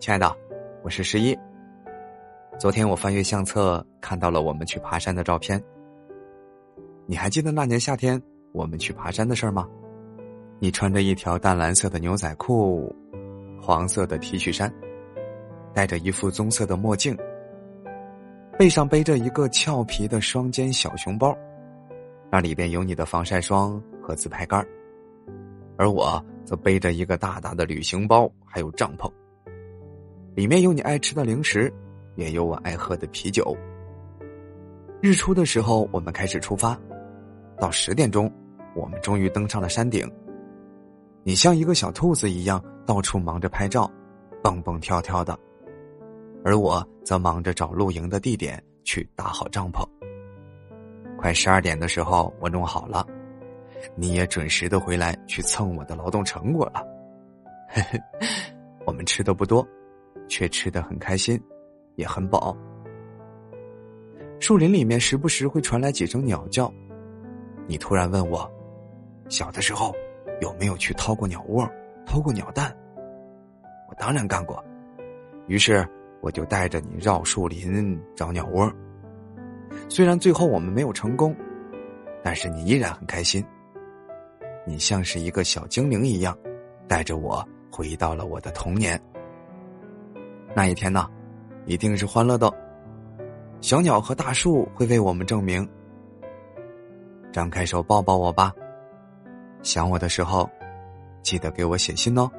亲爱的，我是十一。昨天我翻阅相册，看到了我们去爬山的照片。你还记得那年夏天我们去爬山的事儿吗？你穿着一条淡蓝色的牛仔裤，黄色的 T 恤衫，戴着一副棕色的墨镜，背上背着一个俏皮的双肩小熊包，那里边有你的防晒霜和自拍杆而我则背着一个大大的旅行包，还有帐篷，里面有你爱吃的零食，也有我爱喝的啤酒。日出的时候，我们开始出发。到十点钟，我们终于登上了山顶。你像一个小兔子一样到处忙着拍照，蹦蹦跳跳的，而我则忙着找露营的地点去搭好帐篷。快十二点的时候，我弄好了，你也准时的回来去蹭我的劳动成果了。嘿嘿，我们吃的不多，却吃的很开心，也很饱。树林里面时不时会传来几声鸟叫。你突然问我，小的时候有没有去掏过鸟窝、偷过鸟蛋？我当然干过。于是我就带着你绕树林找鸟窝。虽然最后我们没有成功，但是你依然很开心。你像是一个小精灵一样，带着我回到了我的童年。那一天呢，一定是欢乐的。小鸟和大树会为我们证明。张开手抱抱我吧，想我的时候，记得给我写信哦。